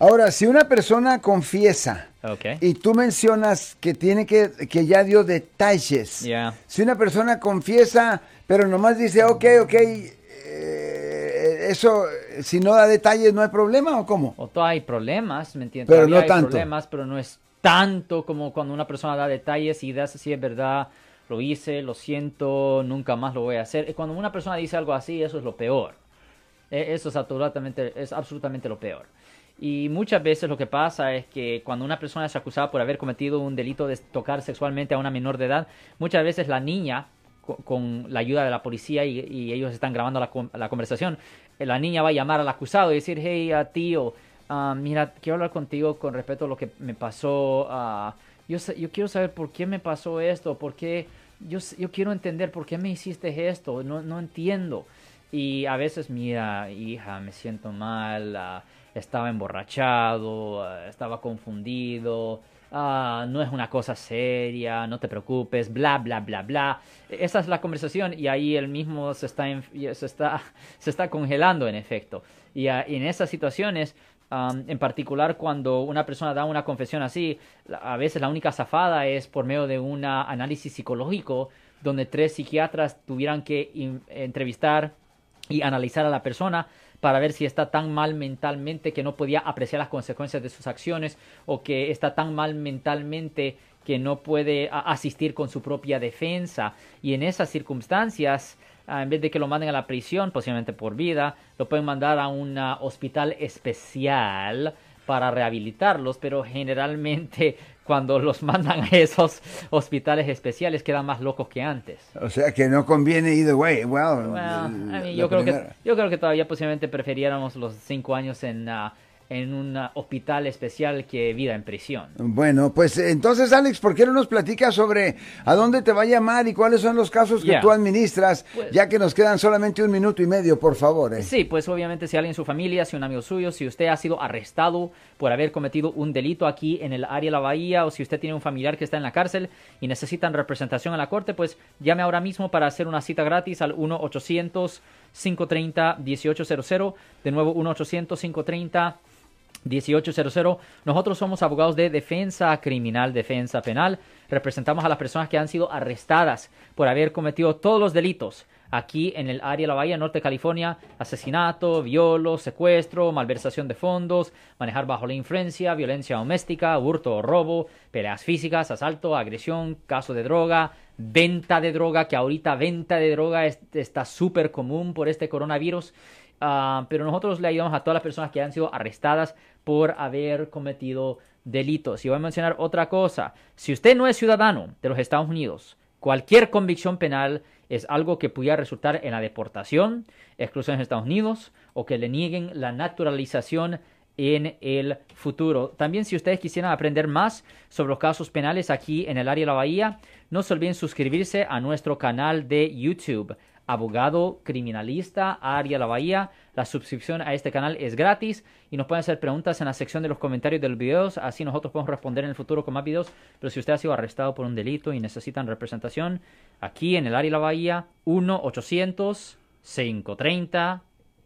Ahora, si una persona confiesa Okay. y tú mencionas que tiene que, que ya dio detalles. Yeah. Si una persona confiesa, pero nomás dice, ok, ok, eh, eso, si no da detalles, ¿no hay problema o cómo? O todo hay problemas, ¿me entiendes? Pero Todavía no hay tanto. problemas, pero no es tanto como cuando una persona da detalles y das si es verdad, lo hice, lo siento, nunca más lo voy a hacer. Cuando una persona dice algo así, eso es lo peor. E- Eso es absolutamente, es absolutamente lo peor. Y muchas veces lo que pasa es que cuando una persona es acusada por haber cometido un delito de tocar sexualmente a una menor de edad, muchas veces la niña, co- con, la ayuda de la policía y, ellos están grabando la, la conversación, eh, la niña va a llamar al acusado y decir, hey, ah, tío, ah, mira, quiero hablar contigo con respecto a lo que me pasó. ah, yo, yo quiero saber por qué me pasó esto, por qué, yo, yo quiero entender por qué me hiciste esto, no, no entiendo. Y a veces, mira, hija, me siento mal, ah, estaba emborrachado, ah, estaba confundido, ah, no es una cosa seria, no te preocupes, bla, bla, bla, bla. Esa es la conversación y ahí él mismo se está, se está, se está congelando en efecto. Y ah, en esas situaciones, am, en particular cuando una persona da una confesión así, a veces la única zafada es por medio de un análisis psicológico donde tres psiquiatras tuvieran que entrevistar y analizar a la persona para ver si está tan mal mentalmente que no podía apreciar las consecuencias de sus acciones o que está tan mal mentalmente que no puede asistir con su propia defensa. Y en esas circunstancias, ah, en vez de que lo manden a la prisión, posiblemente por vida, lo pueden mandar a un ah, hospital especial para rehabilitarlos, pero generalmente cuando los mandan a esos hospitales especiales quedan más locos que antes. O sea que no conviene either way. Well, Well, I mean, yo, creo que, yo creo que todavía posiblemente preferiéramos los cinco años en, ah, en un hospital especial que vida en prisión. Bueno, pues entonces, Alex, ¿por qué no nos platicas sobre a dónde te va a llamar y cuáles son los casos que Yeah. tú administras, Pues- ya que nos quedan solamente un minuto y medio, por favor? eh? Sí, pues obviamente si alguien en su familia, si un amigo suyo, si usted ha sido arrestado por haber cometido un delito aquí en el área de la bahía o si usted tiene un familiar que está en la cárcel y necesitan representación en la corte, pues llame ahora mismo para hacer una cita gratis al 1-800-530-1800. De nuevo, 1-800-530. 1800. Nosotros somos abogados de defensa criminal, defensa penal. Representamos a las personas que han sido arrestadas por haber cometido todos los delitos aquí en el área de la Bahía Norte de California. Asesinato, violo, secuestro, malversación de fondos, manejar bajo la influencia, violencia doméstica, hurto o robo, peleas físicas, asalto, agresión, caso de droga, venta de droga, que ahorita venta de droga es- está súper común por este coronavirus. Ah, pero nosotros le ayudamos a todas las personas que han sido arrestadas por haber cometido delitos. Y voy a mencionar otra cosa. Si usted no es ciudadano de los Estados Unidos, cualquier convicción penal es algo que pudiera resultar en la deportación, exclusión en Estados Unidos o que le nieguen la naturalización en el futuro. También si ustedes quisieran aprender más sobre los casos penales aquí en el área de la Bahía, no se olviden suscribirse a nuestro canal de YouTube abogado criminalista área la bahía. La suscripción a este canal es gratis y nos pueden hacer preguntas en la sección de los comentarios de los videos. Así nosotros podemos responder en el futuro con más videos. Pero si usted ha sido arrestado por un delito y necesitan representación aquí en el área la bahía 1 800 530